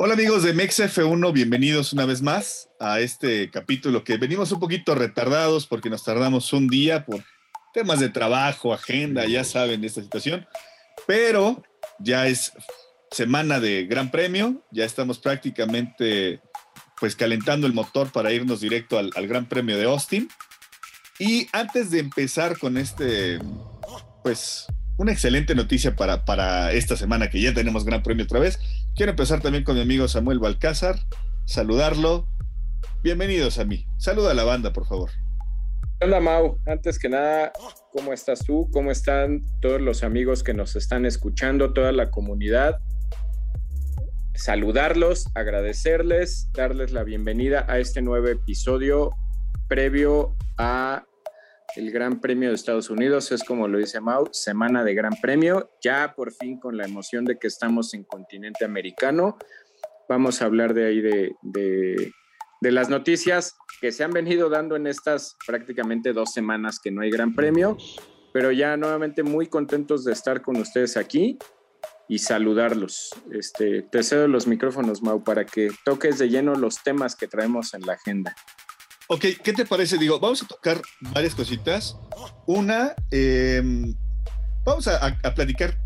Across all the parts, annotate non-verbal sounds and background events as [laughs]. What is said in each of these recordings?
Hola amigos de MexF1, bienvenidos una vez más a este capítulo que venimos un poquito retardados porque nos tardamos un día por temas de trabajo, agenda, ya saben esta situación, pero ya es semana de Gran Premio, ya estamos prácticamente pues calentando el motor para irnos directo al, al Gran Premio de Austin. Y antes de empezar con este, pues una excelente noticia para, para esta semana que ya tenemos Gran Premio otra vez. Quiero empezar también con mi amigo Samuel Balcázar, saludarlo. Bienvenidos a mí. Saluda a la banda, por favor. Hola Mau, antes que nada, ¿cómo estás tú? ¿Cómo están todos los amigos que nos están escuchando, toda la comunidad? Saludarlos, agradecerles, darles la bienvenida a este nuevo episodio previo a el Gran Premio de Estados Unidos. Es como lo dice Mau, semana de Gran Premio. Ya por fin con la emoción de que estamos en continente americano. Vamos a hablar de ahí de, de, las noticias que se han venido dando en estas prácticamente dos semanas que no hay Gran Premio. Pero ya nuevamente muy contentos de estar con ustedes aquí y saludarlos. Este, te cedo los micrófonos, Mau, para que toques de lleno los temas que traemos en la agenda. Ok, ¿qué te parece? Digo, vamos a tocar varias cositas. Una, eh, vamos a, platicar,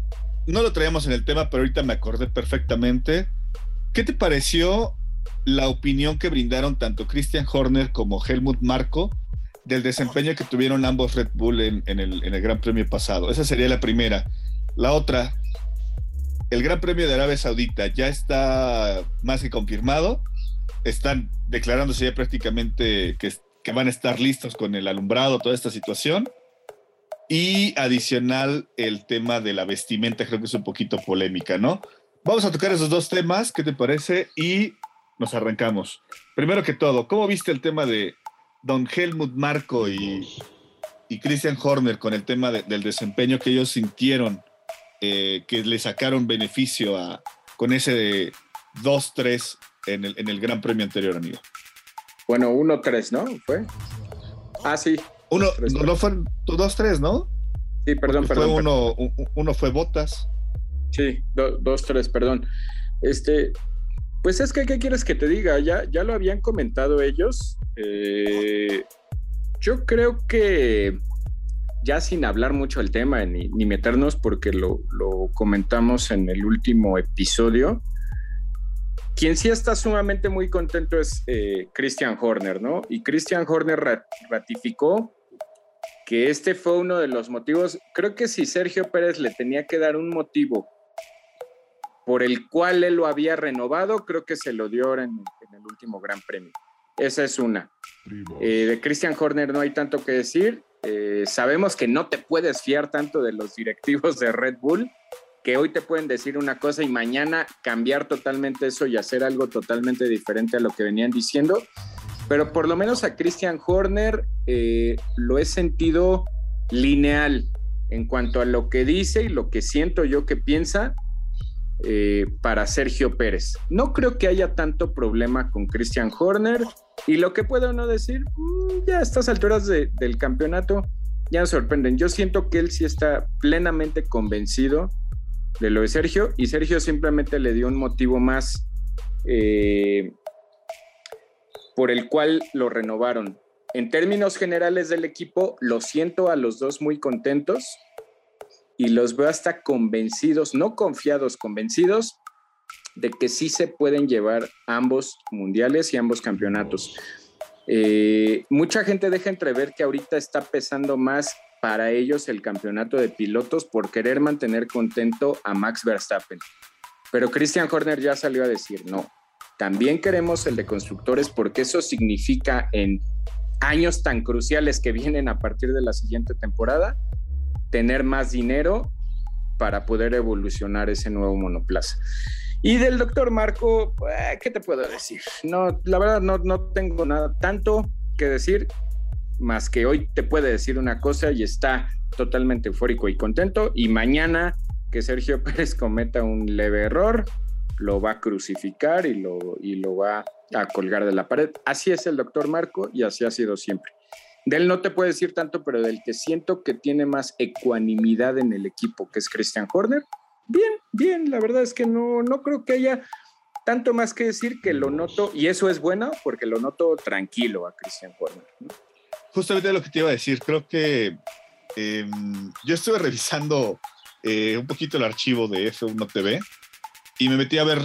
no lo traíamos en el tema, pero ahorita me acordé perfectamente. ¿Qué te pareció la opinión que brindaron tanto Christian Horner como Helmut Marko del desempeño que tuvieron ambos Red Bull en el Gran Premio pasado? Esa sería la primera. La otra, el Gran Premio de Arabia Saudita ya está más que confirmado están declarándose ya prácticamente que, que, van a estar listos con el alumbrado, toda esta situación. Y adicional, el tema de la vestimenta, creo que es un poquito polémica, ¿no? Vamos a tocar esos dos temas, ¿qué te parece? Y nos arrancamos. Primero que todo, ¿cómo viste el tema de Don Helmut Marco y, y Christian Horner con el tema de, del desempeño que ellos sintieron, eh, que le sacaron beneficio a, con ese 2-3 en el, en el Gran Premio anterior, amigo. Bueno, 1-3, ¿no? ¿Fue? Ah, sí. Uno, no, no fue 2-3, ¿no? Sí, perdón, Porque perdón. Fue perdón. uno, uno fue Botas. Sí, 2-3, perdón. Este, pues es que, ¿qué quieres que te diga? Ya, ya lo habían comentado ellos. Eh, yo creo que ya sin hablar mucho del tema ni, ni meternos porque lo, lo, comentamos en el último episodio, quien sí está sumamente muy contento es eh, Christian Horner, ¿no? Y Christian Horner ratificó que este fue uno de los motivos, creo que si Sergio Pérez le tenía que dar un motivo por el cual él lo había renovado, creo que se lo dio en, en el último Gran Premio. Esa es una. Eh, de Christian Horner no hay tanto que decir. Eh, sabemos que no te puedes fiar tanto de los directivos de Red Bull, que hoy te pueden decir una cosa y mañana cambiar totalmente eso y hacer algo totalmente diferente a lo que venían diciendo. Pero por lo menos a Christian Horner eh, lo he sentido lineal en cuanto a lo que dice y lo que siento yo que piensa eh, para Sergio Pérez. No creo que haya tanto problema con Christian Horner y lo que puedo no decir, mmm, ya a estas alturas de, del campeonato ya me sorprenden. Yo siento que él sí está plenamente convencido de lo de Sergio y Sergio simplemente le dio un motivo más eh, por el cual lo renovaron. En términos generales del equipo, lo siento a los dos muy contentos y los veo hasta convencidos, no confiados, convencidos de que sí se pueden llevar ambos mundiales y ambos campeonatos. Eh, mucha gente deja entrever que ahorita está pesando más para ellos el campeonato de pilotos por querer mantener contento a Max Verstappen. Pero Christian Horner ya salió a decir, no, también queremos el de constructores porque eso significa en años tan cruciales que vienen a partir de la siguiente temporada, tener más dinero para poder evolucionar ese nuevo monoplaza. Y del doctor Marco, eh, ¿qué te puedo decir? No, la verdad no, no tengo nada tanto que decir, más que hoy te puede decir una cosa y está totalmente eufórico y contento, y mañana que Sergio [laughs] Pérez cometa un leve error, lo va a crucificar y lo, y lo va a colgar de la pared. Así es el doctor Marco y así ha sido siempre. De él no te puedo decir tanto, pero del que siento que tiene más ecuanimidad en el equipo, que es Christian Horner, bien, bien, la verdad es que no, no creo que haya tanto más que decir que lo noto, y eso es bueno porque lo noto tranquilo a Christian Horner. Justamente lo que te iba a decir, creo que em, yo estuve revisando eh, un poquito el archivo de F1 TV y me metí a ver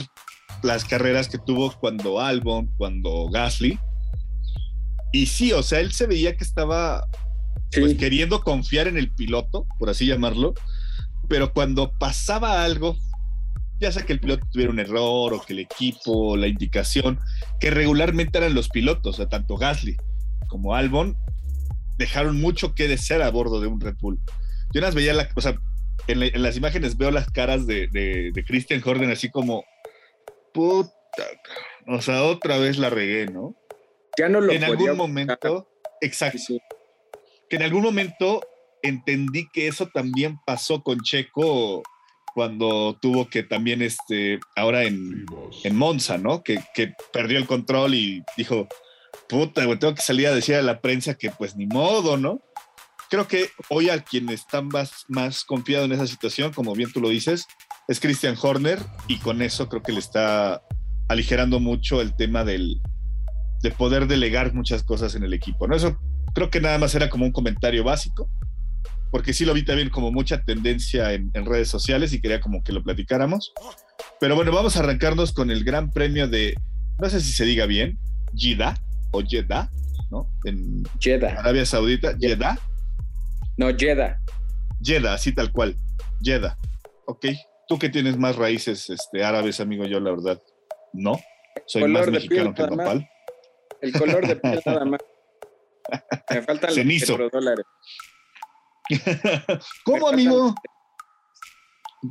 las carreras que tuvo cuando Albon, cuando Gasly. Y sí, o sea, él se veía que estaba pues, queriendo confiar en el piloto, por así llamarlo, pero cuando pasaba algo, ya sea que el piloto tuviera un error o que el equipo, la indicación, que regularmente eran los pilotos, o sea, tanto Gasly como Albon, dejaron mucho que desear a bordo de un Red Bull. Yo las veía, la, o sea, en, las imágenes veo las caras de, de, Christian Horner así como, puta, o sea, otra vez la regué, ¿no? Ya no lo En algún momento, exacto. Que en algún momento entendí que eso también pasó con Checo cuando tuvo que también, este, ahora en, en Monza, ¿no? Que, que, perdió el control y dijo, puta, güey, tengo que salir a decir a la prensa que pues ni modo, ¿no? Creo que hoy a quien está más, más confiado en esa situación, como bien tú lo dices, es Christian Horner y con eso creo que le está aligerando mucho el tema del, de poder delegar muchas cosas en el equipo, ¿no? Eso creo que nada más era como un comentario básico porque sí lo vi también como mucha tendencia en, redes sociales y quería como que lo platicáramos. Pero bueno, vamos a arrancarnos con el gran premio de, no sé si se diga bien, Jeddah o Jeddah, ¿no? En Jeddah. Arabia Saudita, Jeddah. No, Jeddah. Jeddah, así tal cual, Jeddah. Ok, tú que tienes más raíces este, árabes, amigo, yo la verdad, no. Soy más mexicano que papal. El color de piel nada más. [laughs] Me faltan los dólares. [laughs] ¿Cómo, amigo?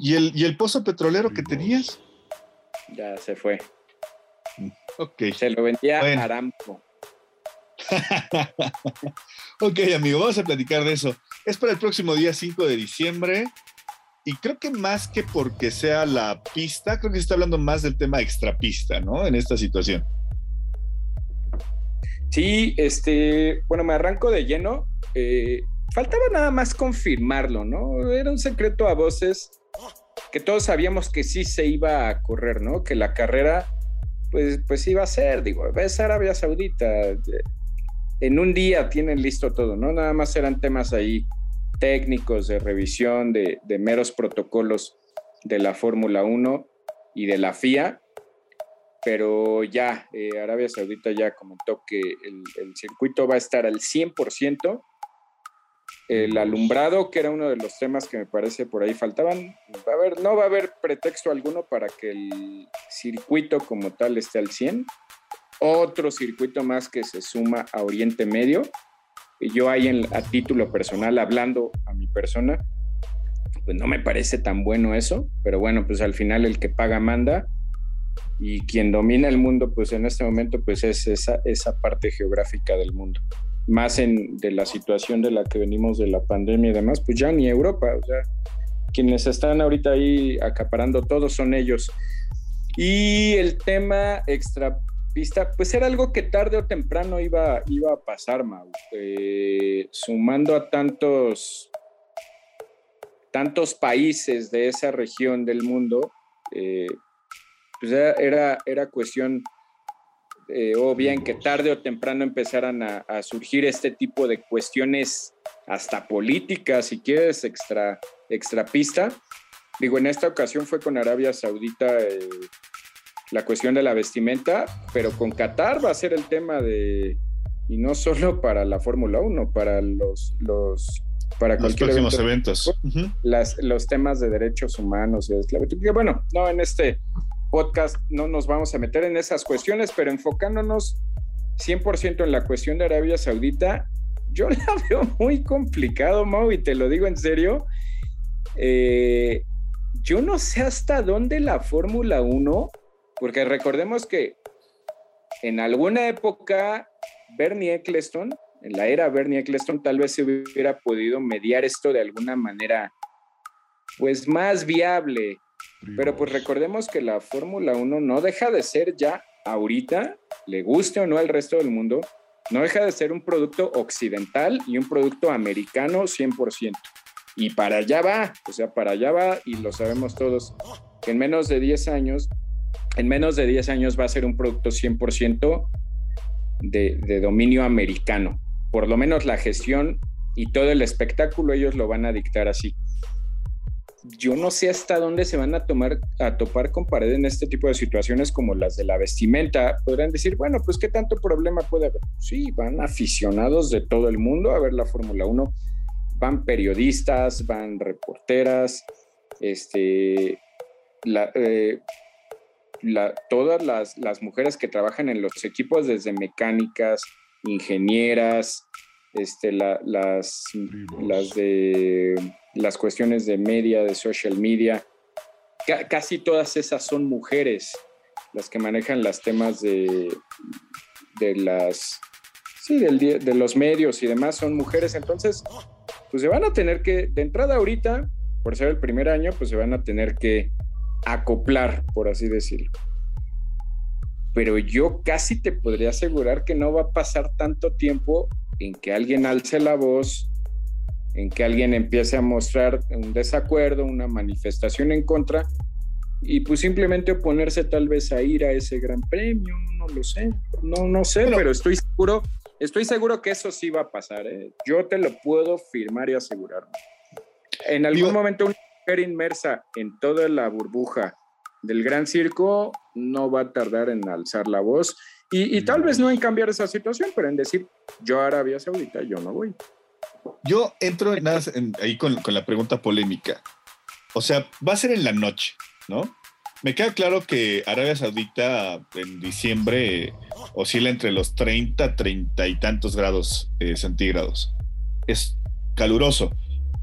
¿Y el, ¿Y el pozo petrolero que tenías? Ya se fue. Ok. Se lo vendía a Aramco. [laughs] ok, amigo, vamos a platicar de eso. Es para el próximo día 5 de diciembre. Y creo que más que porque sea la pista, creo que se está hablando más del tema extrapista, ¿no? En esta situación. Sí, este, bueno, me arranco de lleno. Eh, faltaba nada más confirmarlo, ¿no? Era un secreto a voces que todos sabíamos que sí se iba a correr, ¿no? Que la carrera, pues, pues iba a ser, digo, ves Arabia Saudita, en un día tienen listo todo, ¿no? Nada más eran temas ahí técnicos de revisión de, meros protocolos de la Fórmula 1 y de la FIA, pero ya eh, Arabia Saudita ya comentó que el, circuito va a estar al 100% el alumbrado, que era uno de los temas que me parece por ahí faltaban. A haber, no va a haber pretexto alguno para que el circuito como tal esté al 100. Otro circuito más que se suma a Oriente Medio. Yo ahí en, a título personal, hablando a mi persona, pues no me parece tan bueno eso, pero bueno, pues al final el que paga manda y quien domina el mundo, pues en este momento, pues es esa, esa parte geográfica del mundo más en de la situación de la que venimos de la pandemia y demás, pues ya ni Europa, o sea, quienes están ahorita ahí acaparando todo son ellos. Y el tema extrapista, pues era algo que tarde o temprano iba, iba a pasar, Mau. Eh, sumando a tantos, tantos países de esa región del mundo, eh, pues era, era cuestión eh, o bien que tarde o temprano empezaran a, surgir este tipo de cuestiones hasta políticas, si quieres, extra, pista. Digo, en esta ocasión fue con Arabia Saudita la cuestión de la vestimenta, pero con Qatar va a ser el tema de, y no solo para la Fórmula 1, para los, los para los próximos eventos. Las, los temas de derechos humanos y esclavitud. Bueno, no en este podcast no nos vamos a meter en esas cuestiones, pero enfocándonos 100% en la cuestión de Arabia Saudita, yo [laughs] la veo muy complicado, Mau, y te lo digo en serio. Eh, yo no sé hasta dónde la Fórmula 1, porque recordemos que en alguna época Bernie Eccleston, en la era Bernie Eccleston, tal vez se hubiera podido mediar esto de alguna manera, pues más viable, pero pues recordemos que la Fórmula 1 no deja de ser ya ahorita, le guste o no al resto del mundo, no deja de ser un producto occidental y un producto americano 100%. Y para allá va, o sea, para allá va y lo sabemos todos, que en menos de 10 años en menos de 10 años va a ser un producto 100% de, de dominio americano. Por lo menos la gestión y todo el espectáculo ellos lo van a dictar así yo no sé hasta dónde se van a tomar a topar con pared en este tipo de situaciones como las de la vestimenta. Podrán decir, bueno, pues qué tanto problema puede haber. Sí, van aficionados de todo el mundo a ver la Fórmula 1, van periodistas, van reporteras, este, eh, todas las, las mujeres que trabajan en los equipos, desde mecánicas, ingenieras, este, las, las de las cuestiones de media, de social media. casi todas esas son mujeres las que manejan los temas de, de las sí, del, de los medios y demás son mujeres. Entonces, pues se van a tener que, de entrada ahorita, por ser el primer año, pues se van a tener que acoplar, por así decirlo. Pero yo casi te podría asegurar que no va a pasar tanto tiempo en que alguien alce la voz en que alguien empiece a mostrar un desacuerdo, una manifestación en contra, y pues simplemente oponerse tal vez a ir a ese gran premio, no lo sé, no, no sé, pero estoy seguro, estoy seguro que eso sí va a pasar, ¿eh? yo te lo puedo firmar y asegurar. En algún momento una mujer inmersa en toda la burbuja del gran circo no va a tardar en alzar la voz y, y tal vez no en cambiar esa situación, pero en decir, yo a Arabia Saudita, yo no voy. Yo entro ahí con, la pregunta polémica. O sea, va a ser en la noche, ¿no? Me queda claro que Arabia Saudita en diciembre oscila entre los 30, 30 y tantos grados eh, centígrados. Es caluroso.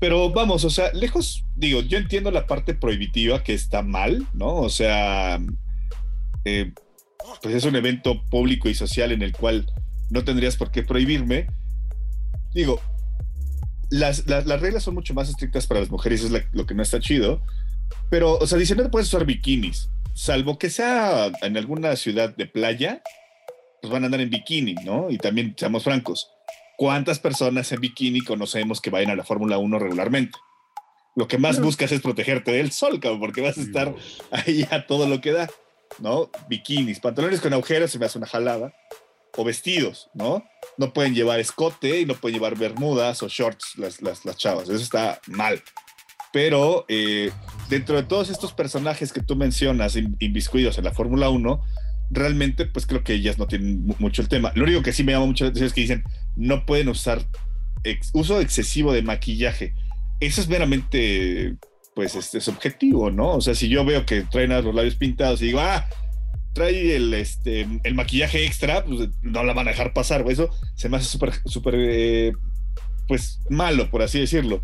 Pero vamos, o sea, lejos, digo, yo entiendo la parte prohibitiva que está mal, ¿no? O sea, eh, pues es un evento público y social en el cual no tendrías por qué prohibirme. Digo, las, reglas son mucho más estrictas para las mujeres, es lo que no está chido. Pero, o sea, dicen, no puedes usar bikinis, salvo que sea en alguna ciudad de playa, pues van a andar en bikini, ¿no? Y también, seamos francos, ¿cuántas personas en bikini conocemos que vayan a la Fórmula 1 regularmente? Lo que más buscas es protegerte del sol, cabrón, porque vas a estar ahí a todo lo que da, ¿no? Bikinis, pantalones con agujeros, se me hace una jalada o vestidos, ¿no? No pueden llevar escote y no pueden llevar bermudas o shorts las, las, las chavas. Eso está mal. Pero eh, dentro de todos estos personajes que tú mencionas, inviscuidos en la Fórmula 1, realmente pues creo que ellas no tienen mucho el tema. Lo único que sí me llama mucho la atención es que dicen, no pueden usar uso excesivo de maquillaje. Eso es meramente, pues, este, subjetivo, ¿no? O sea, si yo veo que traen a los labios pintados y digo, ah, trae el, este, el maquillaje extra, pues no la van a dejar pasar, Eso se me hace súper, súper, eh, pues malo, por así decirlo.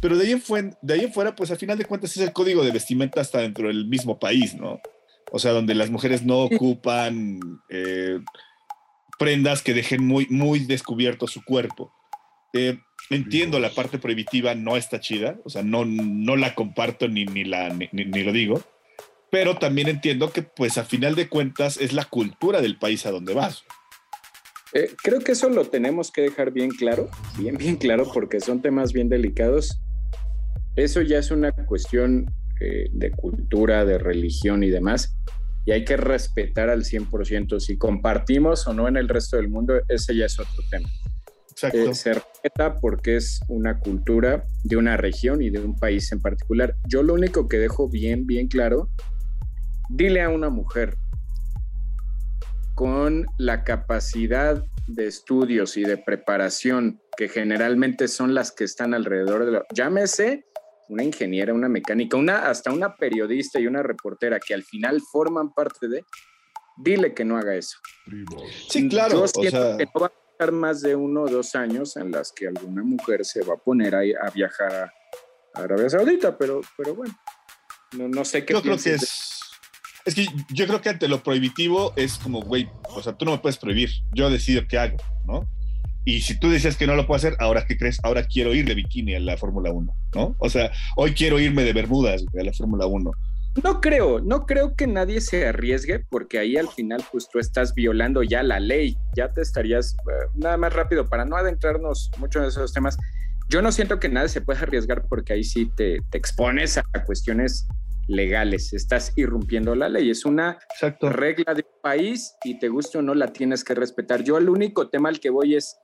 Pero de ahí, en de ahí fuera, pues al final de cuentas es el código de vestimenta hasta dentro del mismo país, ¿no? O sea, donde las mujeres no ocupan eh, prendas que dejen muy, muy descubierto su cuerpo. Eh, entiendo la parte prohibitiva, no está chida, o sea, no, no la comparto ni, ni, la, ni lo digo pero también entiendo que pues a final de cuentas es la cultura del país a donde vas. Eh, creo que eso lo tenemos que dejar bien claro, bien, bien claro, porque son temas bien delicados. Eso ya es una cuestión eh, de cultura, de religión y demás, y hay que respetar al 100%. Si compartimos o no en el resto del mundo, ese ya es otro tema. Exacto. Eh, se respeta porque es una cultura de una región y de un país en particular. Yo lo único que dejo bien, bien claro Dile a una mujer con la capacidad de estudios y de preparación que generalmente son las que están alrededor de la... Llámese una ingeniera, una mecánica, una, hasta una periodista y una reportera que al final forman parte de... Dile que no haga eso. Sí, claro. Yo que no va a pasar más de uno o dos años en las que alguna mujer se va a poner a, a viajar a, Arabia Saudita, pero, pero bueno, no, no sé qué. Yo creo que es es que yo creo que ante lo prohibitivo es como, güey, o sea, tú no me puedes prohibir, yo decido qué hago, ¿no? Y si tú dices que no lo puedo hacer, ahora qué crees, ahora quiero ir de bikini a la Fórmula 1, ¿no? O sea, hoy quiero irme de Bermudas a la Fórmula 1. No creo, no creo que nadie se arriesgue porque ahí al final pues tú estás violando ya la ley, ya te estarías, eh, nada más rápido, para no adentrarnos mucho en esos temas, yo no siento que nadie se pueda arriesgar porque ahí sí te, te expones a cuestiones legales, estás irrumpiendo la ley, es una regla de un país y te guste o no la tienes que respetar. Yo el único tema al que voy es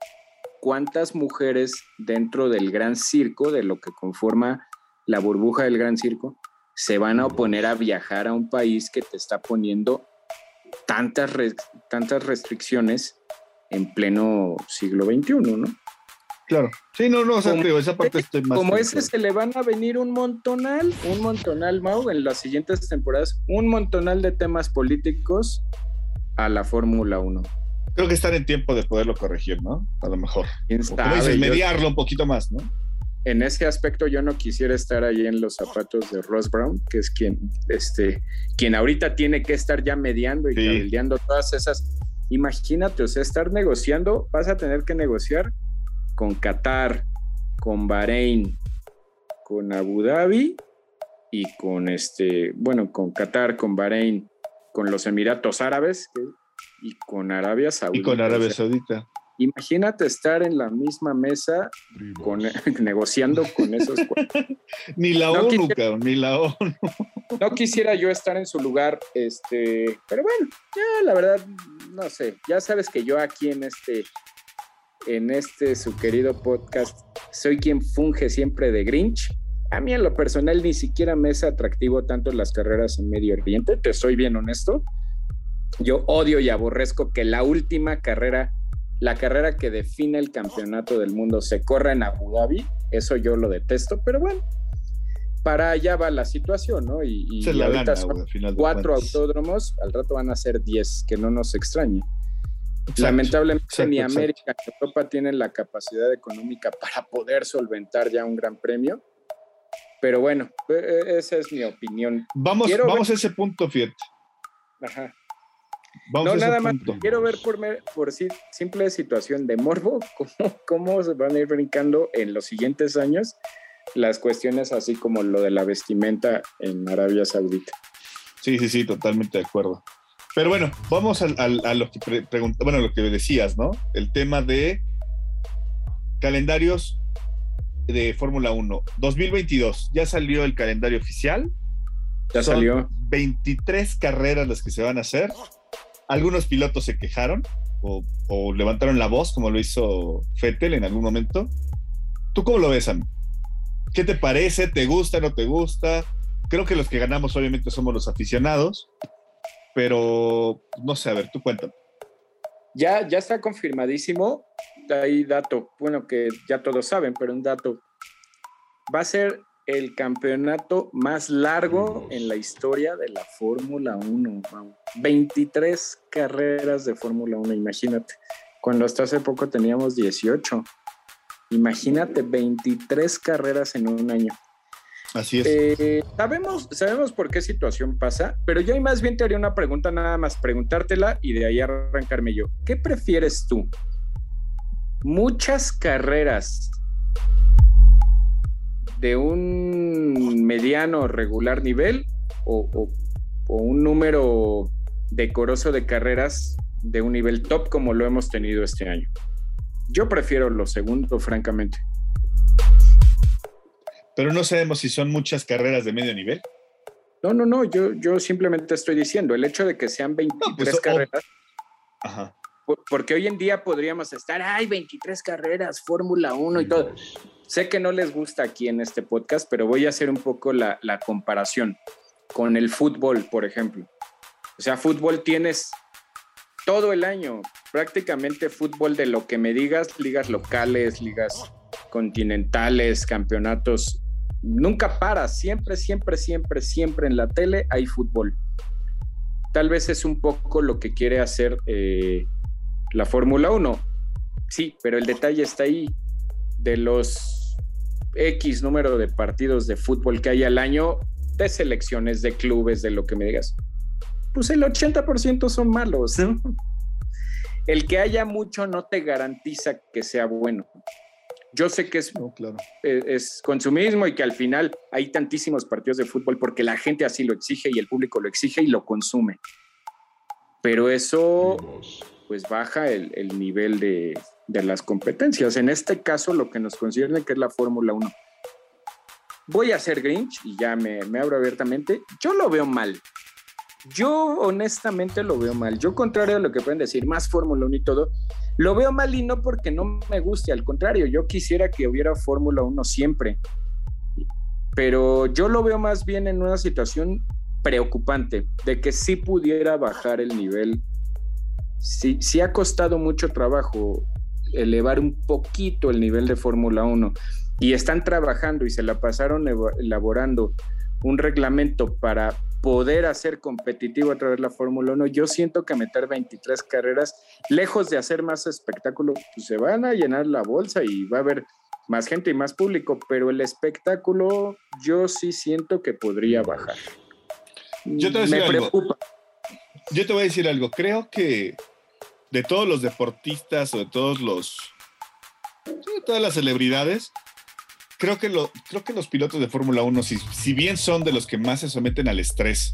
cuántas mujeres dentro del gran circo, de lo que conforma la burbuja del gran circo, se van a oponer a viajar a un país que te está poniendo tantas, tantas restricciones en pleno siglo XXI, ¿no? Claro. Sí, no, no, o sea, como, esa parte estoy más. Como ese se le van a venir un montonal, un montonal, Mau, en las siguientes temporadas, un montonal de temas políticos a la Fórmula 1. Creo que están en tiempo de poderlo corregir, ¿no? A lo mejor. mediarlo un poquito más, ¿no? En ese aspecto yo no quisiera estar ahí en los zapatos de Ross Brown, que es quien, este, quien ahorita tiene que estar ya mediando y sí. todas esas. Imagínate, o sea, estar negociando, vas a tener que negociar con Qatar, con Bahrein, con Abu Dhabi y con este, bueno, con Qatar, con Bahrein, con los Emiratos Árabes y con Arabia Saudita. Y con Arabia Saudita. Imagínate estar en la misma mesa con, [laughs] negociando con esos. [laughs] ni la ONU, ni la ONU. no quisiera yo estar en su lugar, este, pero bueno, ya la verdad, no sé, ya sabes que yo aquí en este en este su querido podcast, soy quien funge siempre de Grinch. A mí en lo personal ni siquiera me es atractivo tanto las carreras en Medio Oriente, te soy bien honesto. Yo odio y aborrezco que la última carrera, la carrera que define el campeonato del mundo se corra en Abu Dhabi, eso yo lo detesto, pero bueno, para allá va la situación, ¿no? Y, y ahorita son cuatro autódromos, al rato van a ser diez, que no nos extrañe. Lamentablemente ni América ni Europa tienen la capacidad económica [laughs] para poder solventar ya un gran premio. Pero bueno, e, e, esa es mi opinión. Vamos, vamos a ese punto, Fiat. Ajá. Vamos no, nada más. Quiero ver por, por simple situación de morbo [laughs] cómo, cómo se van a ir brincando en los siguientes años las cuestiones así como lo de la vestimenta en Arabia Saudita. Sí, sí, sí, totalmente de acuerdo. Pero bueno, vamos a, lo que bueno, lo que decías, ¿no? El tema de calendarios de Fórmula 1. 2022, ya salió el calendario oficial. Ya salió. 23 carreras las que se van a hacer. Algunos pilotos se quejaron o, levantaron la voz, como lo hizo Fettel en algún momento. ¿Tú cómo lo ves, Sam? ¿Qué te parece? ¿Te gusta? ¿No te gusta? Creo que los que ganamos obviamente somos los aficionados, pero no sé, a ver, tú cuéntame. Ya, ya está confirmadísimo. Hay dato, bueno, que ya todos saben, pero un dato. Va a ser el campeonato más largo en la historia de la Fórmula 1. 23 carreras de Fórmula 1, imagínate. Cuando hasta hace poco teníamos 18. Imagínate 23 carreras en un año. Así es. Eh, sabemos, sabemos por qué situación pasa, pero yo más bien te haría una pregunta, nada más preguntártela y de ahí arrancarme yo. ¿Qué prefieres tú? ¿Muchas carreras de un mediano regular nivel o, o un número decoroso de carreras de un nivel top como lo hemos tenido este año? Yo prefiero lo segundo, francamente pero no sabemos si son muchas carreras de medio nivel. No, no, no, yo, yo simplemente estoy diciendo, el hecho de que sean 23 pues, carreras, Ajá. porque hoy en día podríamos estar, hay 23 carreras, Fórmula 1 y todo. Sé que no les gusta aquí en este podcast, pero voy a hacer un poco la, la comparación con el fútbol, por ejemplo. O sea, fútbol tienes todo el año, prácticamente fútbol de lo que me digas, ligas locales, ligas continentales, campeonatos nunca para, siempre, siempre, siempre, siempre en la tele hay fútbol. Tal vez es un poco lo que quiere hacer eh, la Fórmula 1. Sí, pero el detalle está ahí. De los X número de partidos de fútbol que hay al año, de selecciones, de clubes, de lo que me digas, pues el 80% son malos. El que haya mucho no te garantiza que sea bueno. Yo sé que es, eh, es consumismo y que al final hay tantísimos partidos de fútbol porque la gente así lo exige y el público lo exige y lo consume. Pero eso pues baja el, nivel de, de, las competencias. En este caso lo que nos concierne que es la Fórmula 1. voy a ser Grinch y ya me, me abro abiertamente. Yo lo veo mal. Yo honestamente lo veo mal. Yo, contrario a lo que pueden decir, más Fórmula 1 y todo, lo veo mal y no porque no me guste, al contrario, yo quisiera que hubiera Fórmula 1 siempre. Pero yo lo veo más bien en una situación preocupante, de que sí pudiera bajar el nivel. Sí, ha costado mucho trabajo elevar un poquito el nivel de Fórmula 1 y están trabajando y se la pasaron elaborando un reglamento para poder hacer competitivo a través de la Fórmula 1, yo siento que meter 23 carreras, lejos de hacer más espectáculo, pues se van a llenar la bolsa y va a haber más gente y más público, pero el espectáculo yo sí siento que podría bajar. Yo te voy a decir algo. Yo te voy a decir algo. Creo que de todos los deportistas o de todos los. de todas las celebridades, creo que, lo, creo que los pilotos de Fórmula 1, si, si bien son de los que más se someten al estrés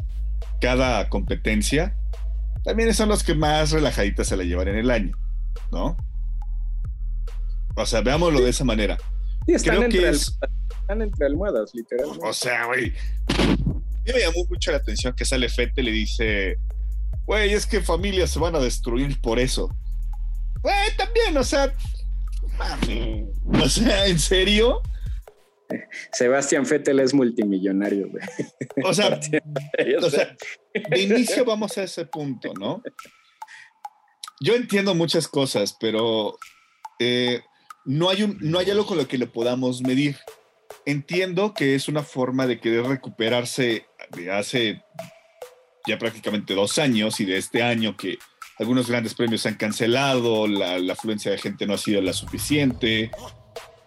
cada competencia, también son los que más relajaditas se la llevan en el año, ¿no? O sea, veámoslo de esa manera. están, entre están entre almohadas, literalmente. O sea, güey. A mí me llamó mucho la atención que sale Fete y le dice, güey, es que familias se van a destruir por eso. Güey, también, o sea, o sea, ¿en serio? Sebastián Fettel es multimillonario, güey. [laughs] O sea, o sea, de inicio vamos a ese punto, ¿no? Yo entiendo muchas cosas, pero eh, no, hay un, no hay algo con lo que lo podamos medir. Entiendo que es una forma de querer recuperarse de hace ya prácticamente dos años y de este año que algunos grandes premios se han cancelado, la, afluencia de gente no ha sido la suficiente.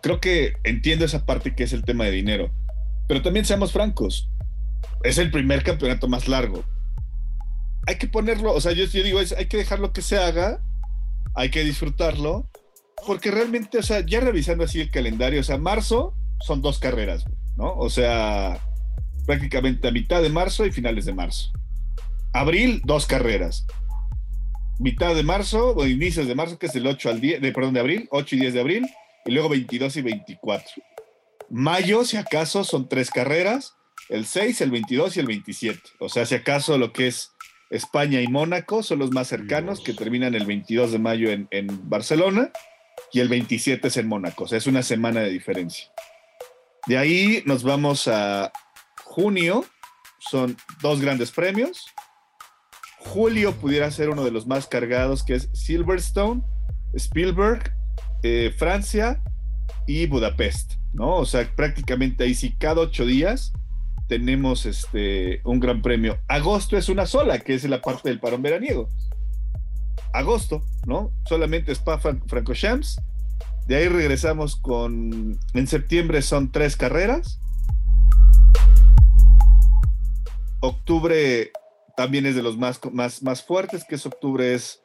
Creo que entiendo esa parte que es el tema de dinero, pero también seamos francos, es el primer campeonato más largo. Hay que ponerlo, o sea, yo, yo digo, es, hay que dejarlo que se haga, hay que disfrutarlo, porque realmente, o sea, ya revisando así el calendario, o sea, marzo son dos carreras, ¿no? O sea, prácticamente a mitad de marzo y finales de marzo. Abril, dos carreras. Mitad de marzo o inicios de marzo, que es el 8 al 10, de, perdón, de abril, 8 y 10 de abril, y luego 22 y 24. Mayo, si acaso, son tres carreras, el 6, el 22 y el 27. O sea, si acaso lo que es España y Mónaco son los más cercanos, que terminan el 22 de mayo en, en Barcelona y el 27 es en Mónaco. O sea, es una semana de diferencia. De ahí nos vamos a junio son dos grandes premios. Julio pudiera ser uno de los más cargados, que es Silverstone, Spielberg, eh, Francia y Budapest, ¿no? O sea, prácticamente ahí sí cada ocho días tenemos este, un gran premio. Agosto es una sola, que es la parte del parón veraniego. Agosto, ¿no? Solamente Spa Francorchamps. De ahí regresamos con, en septiembre son tres carreras. Octubre también es de los más, más, más fuertes, que es octubre es,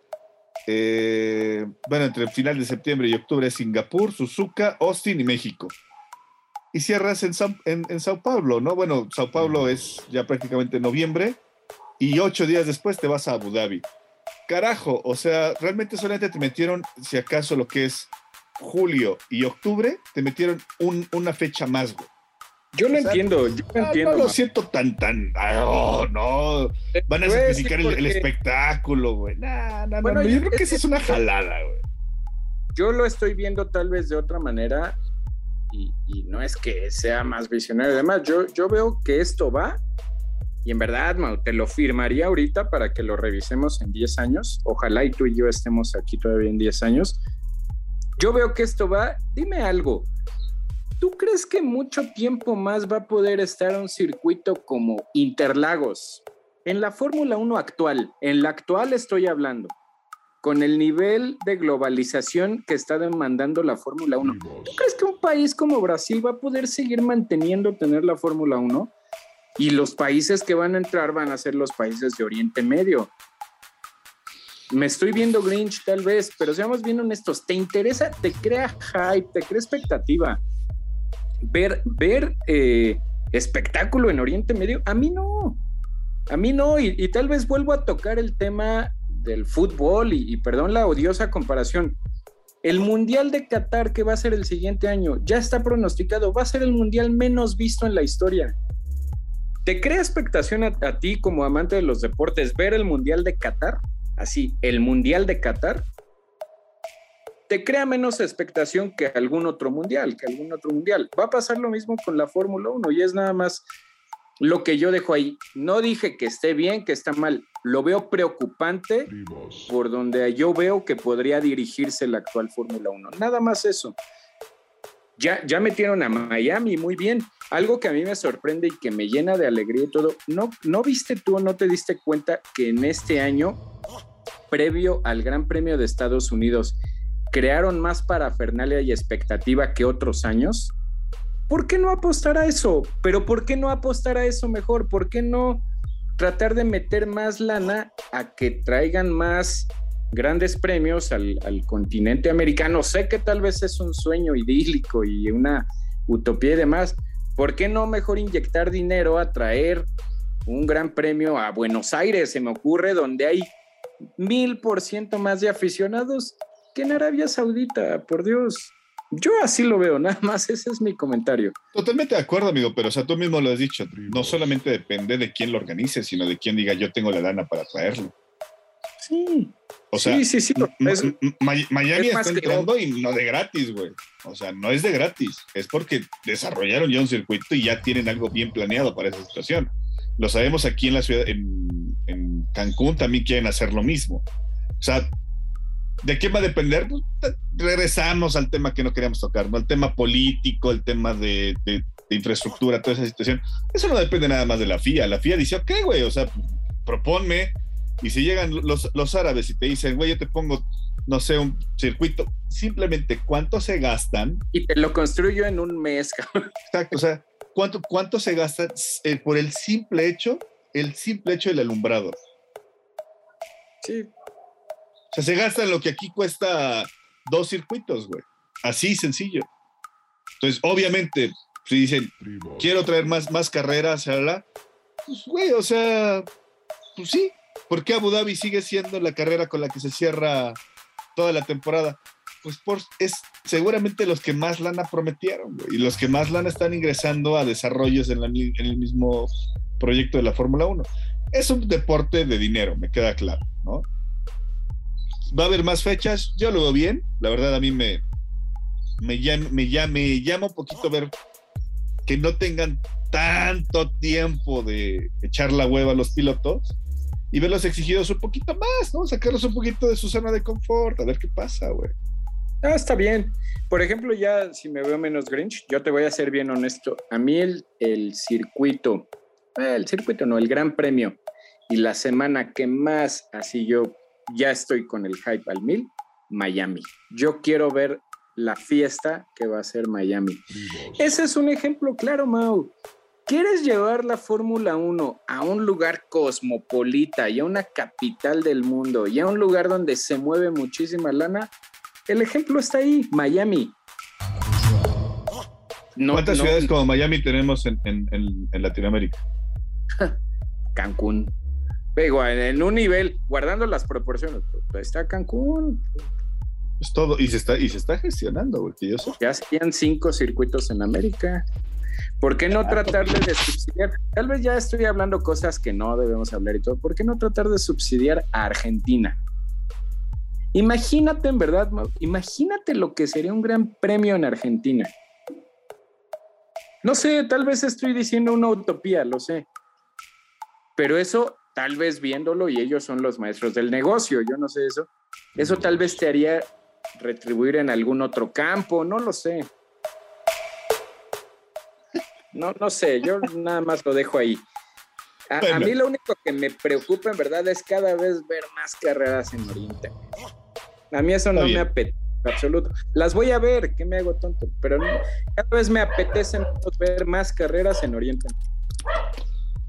eh, bueno, entre el final de septiembre y octubre es Singapur, Suzuka, Austin y México. Y cierras en, en, Sao Paulo, ¿no? Bueno, Sao Paulo es ya prácticamente noviembre y ocho días después te vas a Abu Dhabi. Carajo, o sea, realmente solamente te metieron, si acaso lo que es julio y octubre, te metieron una fecha más, güey. Yo lo entiendo, yo lo entiendo. No lo siento tan, tan. Oh, no. Van a sacrificar el, espectáculo, güey. No, no, no. Yo creo que esa es una jalada, güey. Yo lo estoy viendo tal vez de otra manera y, no es que sea más visionario. Además, yo, yo veo que esto va y en verdad, te lo firmaría ahorita para que lo revisemos en 10 años. Ojalá y tú y yo estemos aquí todavía en 10 años. Yo veo que esto va. Dime algo. ¿Tú crees que mucho tiempo más va a poder estar un circuito como Interlagos? En la Fórmula 1 actual, en la actual estoy hablando, con el nivel de globalización que está demandando la Fórmula 1, ¿tú crees que un país como Brasil va a poder seguir manteniendo tener la Fórmula 1? Y los países que van a entrar van a ser los países de Oriente Medio. Me estoy viendo Grinch tal vez, pero seamos bien honestos, ¿te interesa? ¿Te crea hype? ¿Te crea expectativa? Ver, ver eh, espectáculo en Oriente Medio, a mí no, a mí no, y, tal vez vuelvo a tocar el tema del fútbol y, perdón la odiosa comparación, El Mundial de Qatar, que va a ser el siguiente año, ya está pronosticado, va a ser el Mundial menos visto en la historia. ¿Te crea expectación a, a ti como amante de los deportes ver el Mundial de Qatar? Así, el Mundial de Qatar te crea menos expectación que algún otro mundial, que algún otro mundial. Va a pasar lo mismo con la Fórmula 1 y es nada más lo que yo dejo ahí. No dije que esté bien, que está mal. Lo veo preocupante por donde yo veo que podría dirigirse la actual Fórmula 1. Nada más eso. Ya, ya metieron a Miami, muy bien. Algo que a mí me sorprende y que me llena de alegría y todo. ¿No, ¿No viste tú no te diste cuenta que en este año, previo al Gran Premio de Estados Unidos, crearon más parafernalia y expectativa que otros años? ¿Por qué no apostar a eso? Pero ¿por qué no apostar a eso mejor? ¿Por qué no tratar de meter más lana a que traigan más grandes premios al, continente americano? Sé que tal vez es un sueño idílico y una utopía y demás. ¿Por qué no mejor inyectar dinero a traer un gran premio a Buenos Aires? Se me ocurre, donde hay mil por ciento más de aficionados que en Arabia Saudita, por Dios. Yo así lo veo, [laughs] nada más ese es mi comentario. Totalmente de acuerdo, amigo, pero o sea, tú mismo lo has dicho, no solamente depende de quién lo organice, sino de quién diga yo tengo la lana para traerlo. Sí. O sea, sí, sí, sí. Miami está entrando y no de gratis, güey. O sea, no es de gratis, es porque desarrollaron ya un circuito y ya tienen algo bien planeado para esa situación. Lo sabemos aquí en la ciudad, en, en Cancún también quieren hacer lo mismo. O sea, ¿De qué va a depender? Pues, regresamos al tema que no queríamos tocar, ¿no? El tema político, el tema de, infraestructura, toda esa situación. Eso no depende nada más de la FIA. La FIA dice, ok, güey, o sea, proponme. Y si llegan los, los árabes y te dicen, güey, yo te pongo, no sé, un circuito, simplemente cuánto se gastan. Y te lo construyo en un mes, [laughs] cabrón. Exacto, o sea, cuánto, cuánto se gasta eh, por el simple hecho, el simple hecho del alumbrado. Sí, o sea, se gasta lo que aquí cuesta dos circuitos, güey. Así sencillo. Entonces, obviamente, si dicen, quiero traer más, más carreras, pues, güey, o sea, pues sí. ¿Por qué Abu Dhabi sigue siendo la carrera con la que se cierra toda la temporada? Pues por, es seguramente los que más lana prometieron, güey, y los que más lana están ingresando a desarrollos en, en el mismo proyecto de la Fórmula 1. Es un deporte de dinero, me queda claro, ¿no? Va a haber más fechas, yo lo veo bien, la verdad a mí me, me, llama, me, me llama un poquito ver que no tengan tanto tiempo de echar la hueva a los pilotos y verlos exigidos un poquito más, ¿no? Sacarlos un poquito de su zona de confort, a ver qué pasa, güey. Ah, está bien. Por ejemplo, ya si me veo menos Grinch, yo te voy a ser bien honesto. A mí el, el circuito, eh, el circuito no, el Gran Premio y la semana que más así yo ya estoy con el hype al mil, Miami. Yo quiero ver la fiesta que va a ser Miami. Ese es un ejemplo claro, Mau. ¿Quieres llevar la Fórmula 1 a un lugar cosmopolita y a una capital del mundo y a un lugar donde se mueve muchísima lana? El ejemplo está ahí, Miami. ¿Cuántas ciudades como Miami tenemos en, en Latinoamérica? [laughs] Cancún. Pero en un nivel, guardando las proporciones, pues, está Cancún. Es todo, y se está, y se está gestionando, porque yo sé. Ya hacían cinco circuitos en América. ¿Por qué no tratar de subsidiar? Tal vez ya estoy hablando cosas que no debemos hablar y todo. ¿Por qué no tratar de subsidiar a Argentina? Imagínate, en verdad, imagínate lo que sería un gran premio en Argentina. No sé, tal vez estoy diciendo una utopía, lo sé. Pero eso tal vez viéndolo y ellos son los maestros del negocio, yo no sé eso, eso tal vez te haría retribuir en algún otro campo, no lo sé. No, no sé, yo nada más lo dejo ahí. A, mí lo único que me preocupa en verdad es cada vez ver más carreras en Oriente. A mí eso no me apetece, absoluto. Las voy a ver, que me hago tonto, pero cada vez me apetece ver más carreras en Oriente.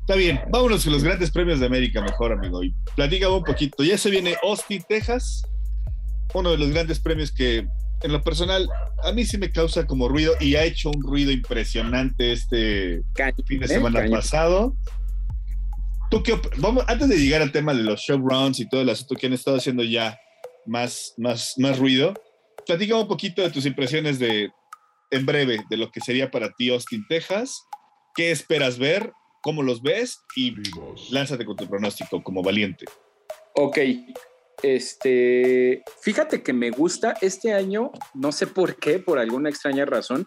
Está bien, vámonos con los grandes premios de América mejor, amigo. Y platícame un poquito. Ya se viene Austin, Texas, uno de los grandes premios que en lo personal a mí sí me causa como ruido y ha hecho un ruido impresionante este fin de ¿eh? semana pasado. ¿Tú qué Vamos, antes de llegar al tema de los showgrounds y todo el asunto que han estado haciendo ya más, más, más ruido, platica un poquito de tus impresiones de, en breve, de lo que sería para ti Austin, Texas. ¿Qué esperas ver? ¿Cómo los ves? Y lánzate con tu pronóstico como valiente. Ok. Este, fíjate que me gusta este año, no sé por qué, por alguna extraña razón,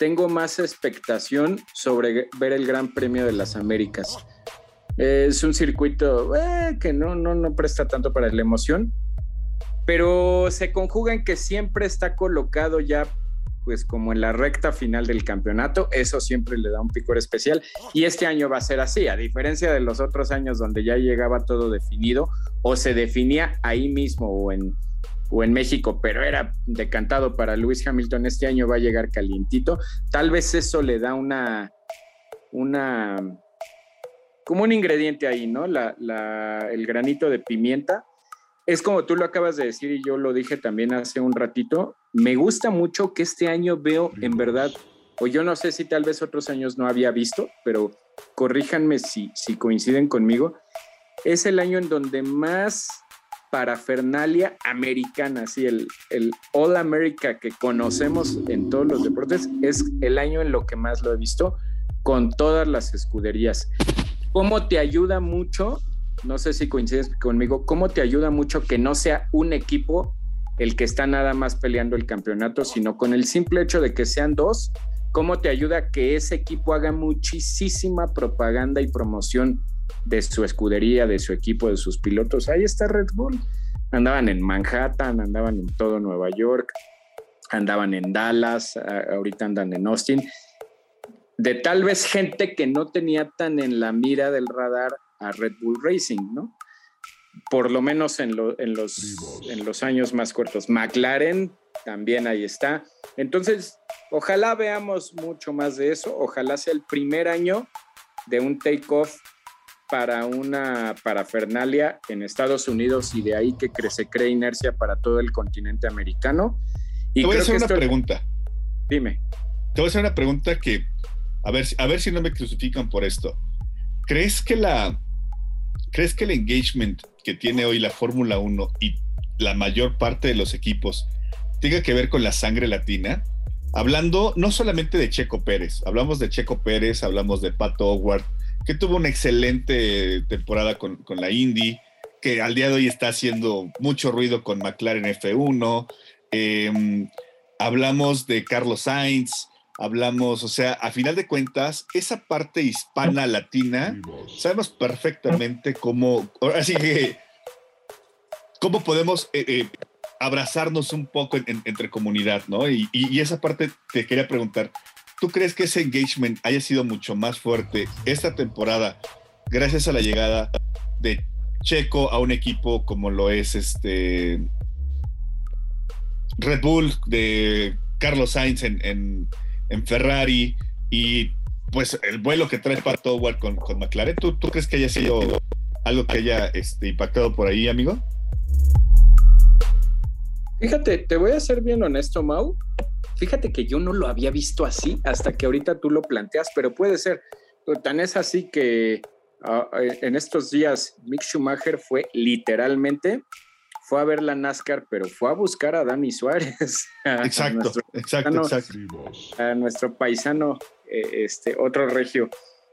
tengo más expectación sobre ver el Gran Premio de las Américas. Es un circuito eh, que no, no, no presta tanto para la emoción, pero se conjuga en que siempre está colocado ya pues como en la recta final del campeonato, eso siempre le da un picor especial y este año va a ser así, a diferencia de los otros años donde ya llegaba todo definido o se definía ahí mismo o en, o en México, pero era decantado para Lewis Hamilton, este año va a llegar calientito, tal vez eso le da una, una, como un ingrediente ahí, ¿no? La, la, el granito de pimienta es como tú lo acabas de decir y yo lo dije también hace un ratito, me gusta mucho que este año veo en verdad, o yo no sé si tal vez otros años no había visto, pero corríjanme si, si coinciden conmigo, es el año en donde más parafernalia americana, así el, el All America que conocemos en todos los deportes, es el año en lo que más lo he visto con todas las escuderías. ¿Cómo te ayuda mucho no sé si coincides conmigo, ¿cómo te ayuda mucho que no sea un equipo el que está nada más peleando el campeonato, sino con el simple hecho de que sean dos, cómo te ayuda que ese equipo haga muchísima propaganda y promoción de su escudería, de su equipo, de sus pilotos? Ahí está Red Bull. Andaban en Manhattan, andaban en todo Nueva York, andaban en Dallas, ahorita andan en Austin. De tal vez gente que no tenía tan en la mira del radar a Red Bull Racing, ¿no? Por lo menos en, en, los, en los años más cortos. McLaren también ahí está. Entonces, ojalá veamos mucho más de eso. Ojalá sea el primer año de un takeoff para una parafernalia en Estados Unidos y de ahí que se cree inercia para todo el continente americano. Y Te voy a hacer una pregunta. Dime. Te voy a hacer una pregunta que, a ver, a ver si no me crucifican por esto. ¿Crees que la, ¿Crees que el engagement que tiene hoy la Fórmula 1 y la mayor parte de los equipos tenga que ver con la sangre latina? Hablando no solamente de Checo Pérez, hablamos de Checo Pérez, hablamos de Pato Howard, que tuvo una excelente temporada con, la Indy, que al día de hoy está haciendo mucho ruido con McLaren F1. Em, hablamos de Carlos Sainz, hablamos, o sea, a final de cuentas, esa parte hispana latina, sabemos perfectamente cómo, así que, cómo podemos eh, eh, abrazarnos un poco entre comunidad, ¿no? Y, y, esa parte te quería preguntar, ¿tú crees que ese engagement haya sido mucho más fuerte esta temporada gracias a la llegada de Checo a un equipo como lo es este Red Bull, de Carlos Sainz en en Ferrari y pues el vuelo que trae Pato Howard con, con McLaren, ¿tú, ¿tú, crees que haya sido algo que haya este, impactado por ahí, amigo? Fíjate, te voy a ser bien honesto, Mau. Fíjate que yo no lo había visto así hasta que ahorita tú lo planteas, pero puede ser. Tan es así que ah, en estos días Mick Schumacher fue literalmente fue a ver la NASCAR, pero fue a buscar a Dani Suárez. [laughs] exacto, exacto, exacto. A nuestro paisano, eh, este otro regio,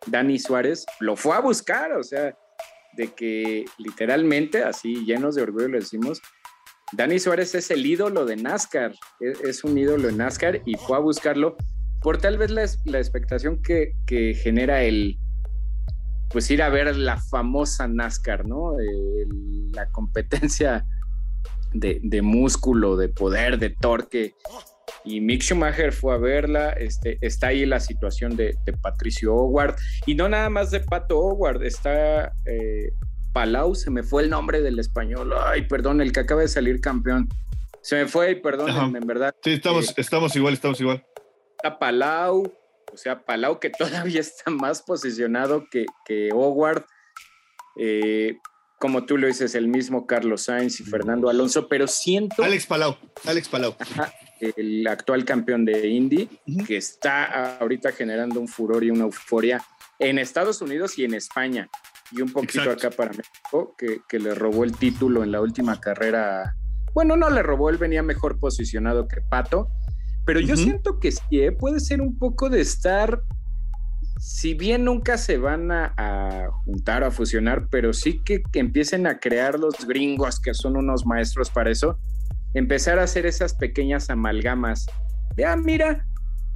Dani Suárez, lo fue a buscar, o sea, de que literalmente, así llenos de orgullo le decimos, Dani Suárez es el ídolo de NASCAR, es, es, un ídolo de NASCAR y fue a buscarlo por tal vez la, la expectación que, que, genera el, pues ir a ver la famosa NASCAR, ¿no? la competencia de, músculo, de poder, de torque. Y Mick Schumacher fue a verla. Este, está ahí la situación de, Patricio Howard. Y no nada más de Pato Howard, está eh, Palau, se me fue el nombre del español. Ay, perdón, el que acaba de salir campeón. Se me fue, perdón, en verdad. Sí, estamos, eh, estamos igual, estamos igual. Está Palau, o sea, Palau que [laughs] todavía está más posicionado que, que Howard. Eh, como tú lo dices, el mismo Carlos Sainz y Fernando Alonso, pero siento... Alex Palau, Alex Palau. el actual campeón de Indy, que está ahorita generando un furor y una euforia en Estados Unidos y en España, y un poquito acá para México, que, le robó el título en la última carrera. Bueno, no le robó, él venía mejor posicionado que Pato, pero yo siento que sí, ¿eh? puede ser un poco de estar, si bien nunca se van a, juntar o a fusionar, pero sí que, empiecen a crear los gringos, que son unos maestros para eso, empezar a hacer esas pequeñas amalgamas. De, ah, mira,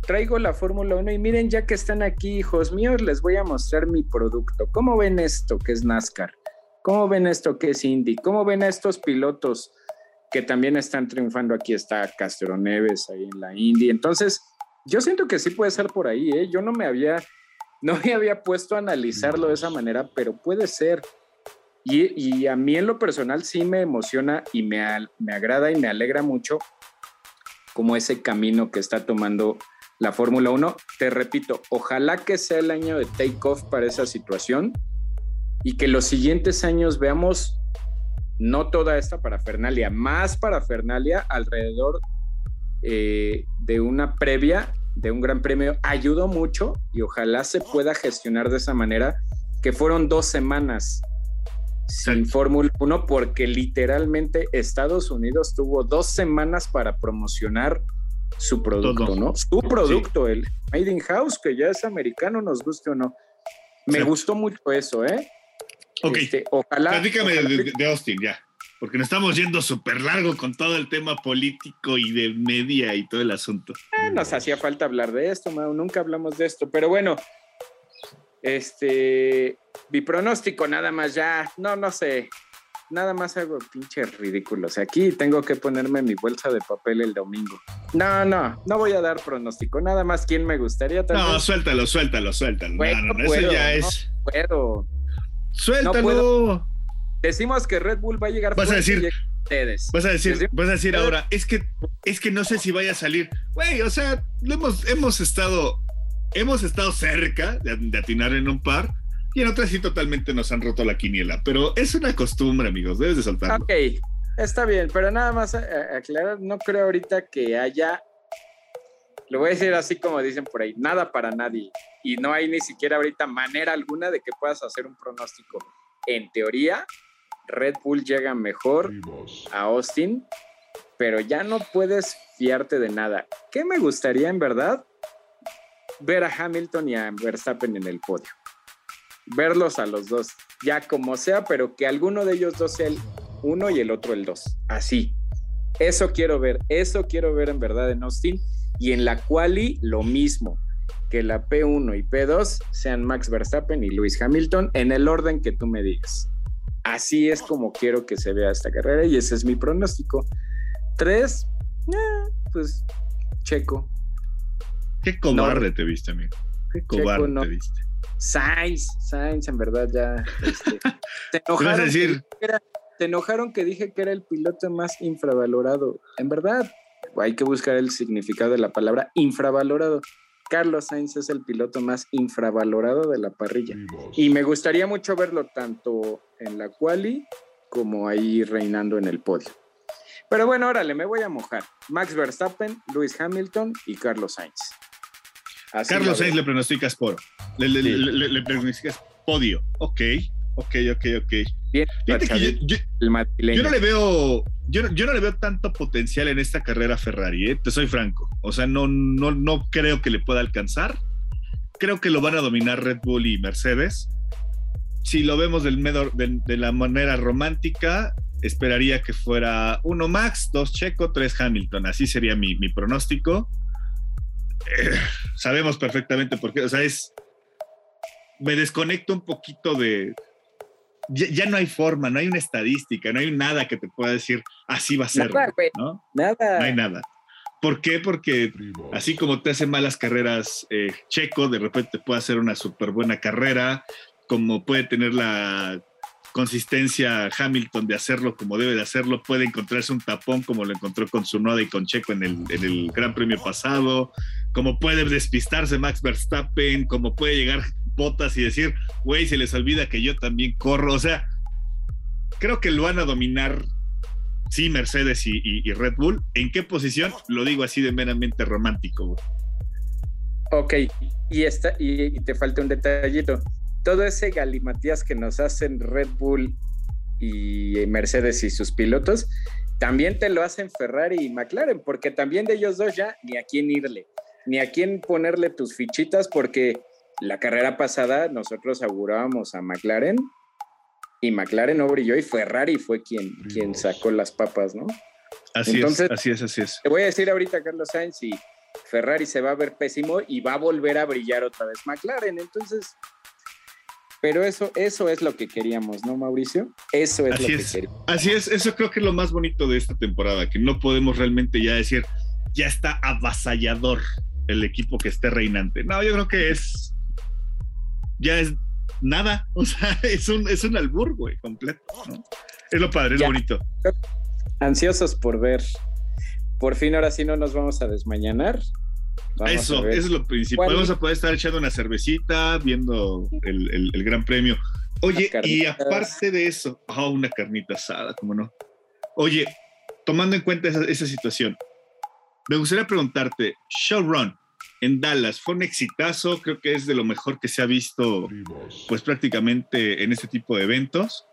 traigo la Fórmula 1 y miren, ya que están aquí, hijos míos, les voy a mostrar mi producto. ¿Cómo ven esto que es NASCAR? ¿Cómo ven esto que es Indy? ¿Cómo ven a estos pilotos que también están triunfando? Aquí está Castro Neves ahí en la Indy. Entonces, yo siento que sí puede ser por ahí, ¿eh? Yo no me había, no me había puesto a analizarlo de esa manera, pero puede ser. Y, a mí en lo personal sí me emociona y me, me agrada y me alegra mucho como ese camino que está tomando la Fórmula 1. Te repito, ojalá que sea el año de take-off para esa situación y que los siguientes años veamos no toda esta parafernalia, más parafernalia alrededor eh, de una previa de un gran premio. Ayudó mucho y ojalá se pueda gestionar de esa manera, que fueron dos semanas sin Fórmula 1 porque literalmente Estados Unidos tuvo dos semanas para promocionar su producto, ¿no? Su producto, el Made in House, que ya es americano, nos guste o no. Me gustó mucho eso, ¿eh? Ok. Este, ojalá. Platícame De, Austin, ya. Porque nos estamos yendo súper largo con todo el tema político y de media y todo el asunto. Eh, nos hacía falta hablar de esto, Nunca hablamos de esto. Pero bueno, este. Mi pronóstico, nada más ya. No, no sé nada más algo pinche ridículo. O sea, aquí tengo que ponerme mi bolsa de papel el domingo. No, no, no voy a dar pronóstico. Nada más quién me gustaría. no, suéltalo, suéltalo, suéltalo. no, no, eso ya es. No puedo. Decimos que Red Bull va a llegar. Vas a decir. Vas a decir, vas a decir ahora, es que, es que no sé si vaya a salir. Güey, o sea, hemos, hemos estado, hemos estado cerca de, de atinar en un par y en otras sí totalmente nos han roto la quiniela, pero es una costumbre, amigos, debes de soltarlo. Ok, está bien, pero nada más eh, eh, aclarar, no creo ahorita que haya, lo voy a decir así como dicen por ahí, nada para nadie. Y no hay ni siquiera ahorita manera alguna de que puedas hacer un pronóstico. En teoría, Red Bull llega mejor a Austin, pero ya no puedes fiarte de nada. ¿Qué me gustaría en verdad? Ver a Hamilton y a Verstappen en el podio verlos a los dos, ya como sea, pero que alguno de ellos dos sea el uno y el otro el dos. Así. Eso quiero ver, eso quiero ver en verdad en Austin. Y en la quali lo mismo, que la P1 y P2 sean Max Verstappen y Lewis Hamilton en el orden que tú me digas. Así es como quiero que se vea esta carrera y ese es mi pronóstico. Tres, eh, pues Checo. Qué cobarde te viste, amigo. Qué cobarde te viste. Sainz, Sainz, en verdad ya. Este, [laughs] te, enojaron decir? Que te enojaron que dije que era el piloto más infravalorado. En verdad, hay que buscar el significado de la palabra infravalorado. Carlos Sainz es el piloto más infravalorado de la parrilla. Y me gustaría mucho verlo tanto en la quali como ahí reinando en el podio. Pero bueno, órale, me voy a mojar. Max Verstappen, Lewis Hamilton y Carlos Sainz. Carlos Sainz le pronosticas por. Le, pronosticas podio. Ok, ok, ok, ok. Bien, yo, no le veo, yo, no le veo tanto potencial en esta carrera Ferrari, ¿eh? te soy franco. O sea, no, no, no creo que le pueda alcanzar. Creo que lo van a dominar Red Bull y Mercedes. Si lo vemos del de, de la manera romántica, esperaría que fuera uno Max, dos Checo, tres Hamilton. Así sería mi, mi pronóstico sabemos perfectamente por qué. O sea, es. Me desconecto un poquito de. Ya, no hay forma, no hay una estadística, no hay nada que te pueda decir así va a ser. Nada, ¿no? nada. No hay nada. ¿Por qué? Porque así como te hace malas carreras eh, Checo, de repente puede hacer una súper buena carrera, como puede tener la consistencia Hamilton de hacerlo como debe de hacerlo, puede encontrarse un tapón como lo encontró con su Noda y con Checo en el, en el Gran Premio pasado, como puede despistarse Max Verstappen, como puede llegar Botas y decir, güey, se les olvida que yo también corro, o sea, creo que lo van a dominar, sí, Mercedes y, Red Bull. ¿En qué posición? Lo digo así de meramente romántico. Ok, y, esta, y te falta un detallito todo ese galimatías que nos hacen Red Bull y Mercedes y sus pilotos, también te lo hacen Ferrari y McLaren, porque también de ellos dos ya ni a quién irle, ni a quién ponerle tus fichitas, porque la carrera pasada nosotros augurábamos a McLaren y McLaren no brilló y Ferrari fue quien, quien sacó las papas, ¿no? Así es, así es, así es. Te voy a decir ahorita, Carlos Sainz, y Ferrari se va a ver pésimo y va a volver a brillar otra vez McLaren. Entonces, pero eso, eso es lo que queríamos, ¿no, Mauricio? Eso es así lo es, que queríamos. Así es, eso creo que es lo más bonito de esta temporada, que no podemos realmente ya decir, ya está avasallador el equipo que esté reinante. No, yo creo que es, ya es nada, [laughs] o sea, es un, es un albur, güey, completo, ¿no? Es lo padre, es lo bonito. Ansiosos por ver. Por fin, ahora sí no nos vamos a desmañanar. Vamos eso, a eso es lo principal. ¿Cuál- Vamos a poder estar echando una cervecita, viendo el, el- el Gran Premio. Oye, y aparte de eso, ah, una carnita asada, ¿cómo no? Oye, tomando en cuenta esa, esa situación, me gustaría preguntarte, Showrun en Dallas fue un exitazo, creo que es de lo mejor que se ha visto, pues prácticamente en este tipo de eventos.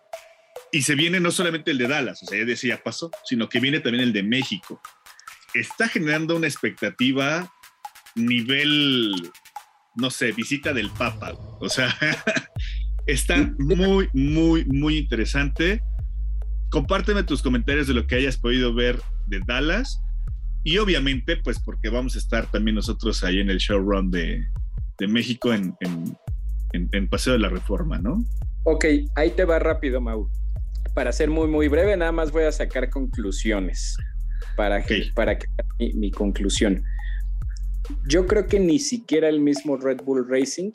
Y se viene no solamente el de Dallas, o sea, ya pasó, sino que viene también el de México. Está generando una expectativa nivel, no sé, visita del Papa. O sea, [laughs] está muy, muy, muy interesante. Compárteme tus comentarios de lo que hayas podido ver de Dallas. Y obviamente, pues porque vamos a estar también nosotros ahí en el showrun de, de México en, en- en- en Paseo de la Reforma, ¿no? Ok, ahí te va rápido, Mau. Para ser muy, muy breve, nada más voy a sacar conclusiones para, Ok. para que mi, mi conclusión. Yo creo que ni siquiera el mismo Red Bull Racing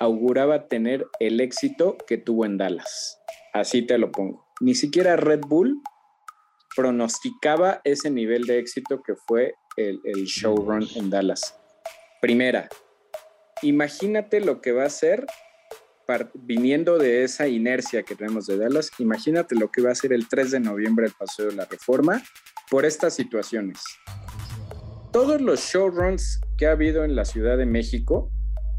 auguraba tener el éxito que tuvo en Dallas. Así te lo pongo. Ni siquiera Red Bull pronosticaba ese nivel de éxito que fue el, el showrun en Dallas. Primera, imagínate lo que va a ser viniendo de esa inercia que tenemos de Dallas, imagínate lo que va a ser el 3 de noviembre el Paseo de la Reforma por estas situaciones. Todos los showruns que ha habido en la Ciudad de México,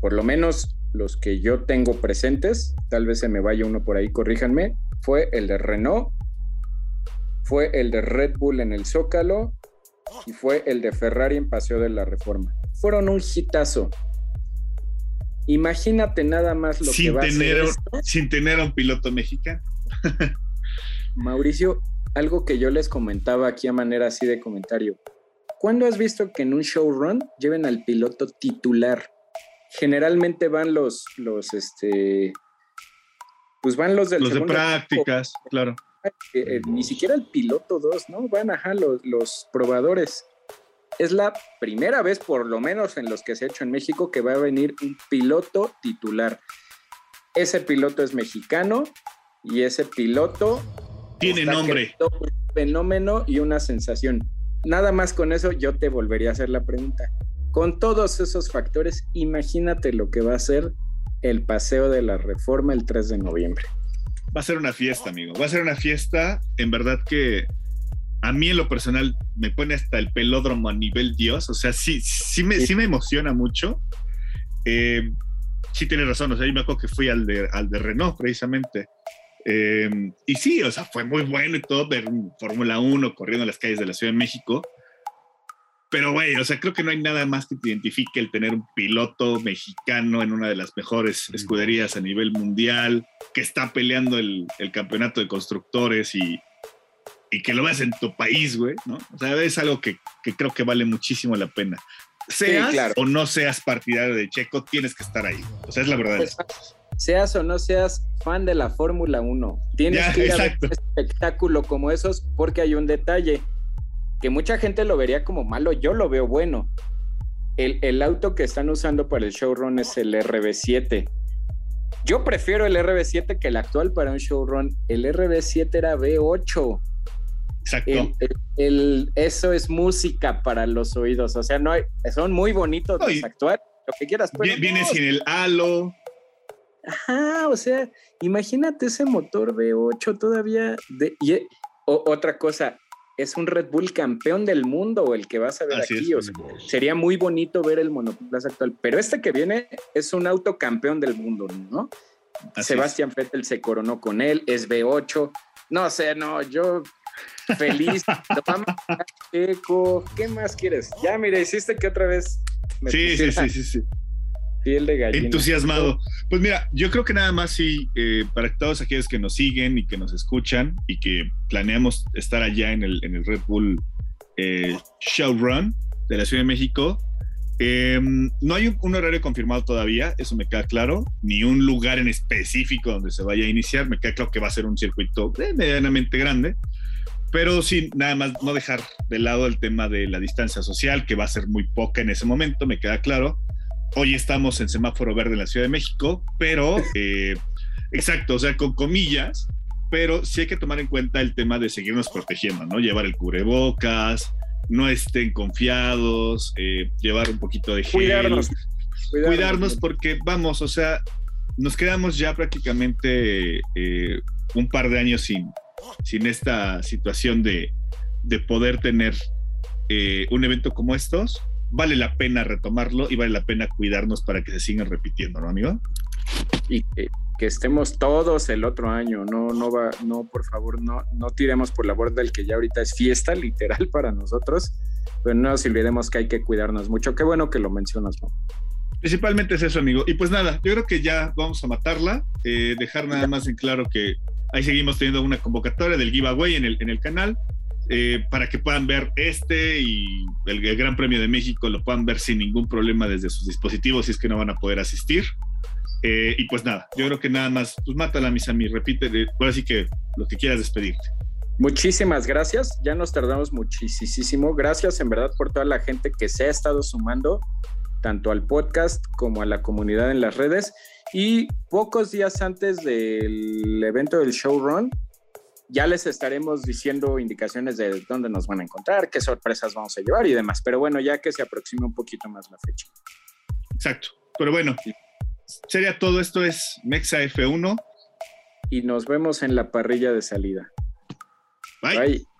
por lo menos los que yo tengo presentes, tal vez se me vaya uno por ahí, corríjanme, fue el de Renault, fue el de Red Bull en el Zócalo y fue el de Ferrari en Paseo de la Reforma. Fueron un hitazo. Imagínate nada más lo que Sin va a tener, esto. sin tener a un piloto mexicano. [laughs] Mauricio, algo que yo les comentaba aquí a manera así de comentario. ¿Cuándo has visto que en un showrun lleven al piloto titular? Generalmente van los, los, este, pues van los del Los de prácticas, claro. Eh, ni siquiera el piloto 2, ¿no? Van, ajá, los, los probadores. Es la primera vez, por lo menos en los que se ha hecho en México, que va a venir un piloto titular. Ese piloto es mexicano y ese piloto Tiene nombre. un fenómeno y una sensación. Nada más con eso yo te volvería a hacer la pregunta. Con todos esos factores, imagínate lo que va a ser el paseo de la reforma el 3 de noviembre. Va a ser una fiesta, amigo. Va a ser una fiesta, en verdad que a mí en lo personal me pone hasta el pelódromo a nivel Dios. O sea, sí, sí, me, sí me emociona mucho. Eh, sí tienes razón, o sea, yo me acuerdo que fui al de, al de Renault precisamente. Eh, y sí, o sea, fue muy bueno y todo ver Fórmula 1 corriendo en las calles de la Ciudad de México. Pero, güey, o sea, creo que no hay nada más que te identifique el tener un piloto mexicano en una de las mejores escuderías a nivel mundial, que está peleando el, el campeonato de constructores y, y que lo veas en tu país, güey, ¿no? O sea, es algo que, que creo que vale muchísimo la pena. Seas claro. o no seas partidario de Checo, tienes que estar ahí. O sea, es la verdad. Pues, seas o no seas fan de la Fórmula 1, tienes Ya, que ir exacto. a ver un espectáculo como esos porque hay un detalle que mucha gente lo vería como malo, yo lo veo bueno. El, el auto que están usando para el showrun es el RB7. Yo prefiero el RB7 que el actual para un showrun. El RB7 era V8. Exacto. El- eso es música para los oídos. O sea, no hay, son muy bonitos los actuales, lo que quieras. pero Vie- Viene no, sin el halo. Ajá, o sea, imagínate ese motor V8 todavía. De, y, o- otra cosa, es un Red Bull campeón del mundo el que vas a ver Así aquí. es. o sería muy bonito ver el monoplaza actual, pero este que viene es un auto campeón del mundo, ¿no? Así Sebastián Vettel se coronó con él, es V8. No sé, no, yo feliz. [laughs] ¿Qué más quieres? Ya, mira, hiciste que otra vez. Me sí, sí, sí, sí, sí. Piel de gallina. Entusiasmado. Pues mira, yo creo que nada más sí, eh, para todos aquellos que nos siguen y que nos escuchan y que planeamos estar allá en el, en el Red Bull eh, Showrun de la Ciudad de México, em, no hay un, horario confirmado todavía, eso me queda claro, ni un lugar en específico donde se vaya a iniciar. Me queda claro que va a ser un circuito eh, medianamente grande, pero sin nada más no dejar de lado el tema de la distancia social, que va a ser muy poca en ese momento, me queda claro hoy estamos en semáforo verde en la Ciudad de México, pero eh, exacto, o sea, con comillas, pero sí hay que tomar en cuenta el tema de seguirnos protegiendo, ¿no? Llevar el cubrebocas, no estén confiados, eh, llevar un poquito de gel. Cuidarnos. Cuidarnos, porque vamos, o sea, nos quedamos ya prácticamente eh, un par de años sin, sin esta situación de, de poder tener un evento como estos vale la pena retomarlo y vale la pena cuidarnos para que se sigan repitiendo, ¿no, amigo? Y que, estemos todos el otro año, no, no va, no, por favor, no, no tiremos por la borda el que ya ahorita es fiesta [laughs] literal para nosotros, pero no nos olvidemos que hay que cuidarnos mucho. Qué bueno que lo mencionas, ¿no? Principalmente es eso, amigo. Y pues nada, yo creo que ya vamos a matarla, eh, dejar nada más en claro que ahí seguimos teniendo una convocatoria del giveaway en el, en el canal. Eh, para que puedan ver este y el, Gran Premio de México lo puedan ver sin ningún problema desde sus dispositivos si es que no van a poder asistir. Eh, y pues nada, yo creo que nada más, pues mátala, mis amigos, repite, ahora sí que lo que quieras despedirte. Muchísimas gracias, ya nos tardamos muchísimo. Gracias en verdad por toda la gente que se ha estado sumando, tanto al podcast como a la comunidad en las redes. Y pocos días antes del evento del showrun, ya les estaremos diciendo indicaciones de dónde nos van a encontrar, qué sorpresas vamos a llevar y demás. Pero bueno, ya que se aproxima un poquito más la fecha. Exacto. Pero bueno, sería todo esto es Mexa F1. Y nos vemos en la parrilla de salida. Bye. Bye.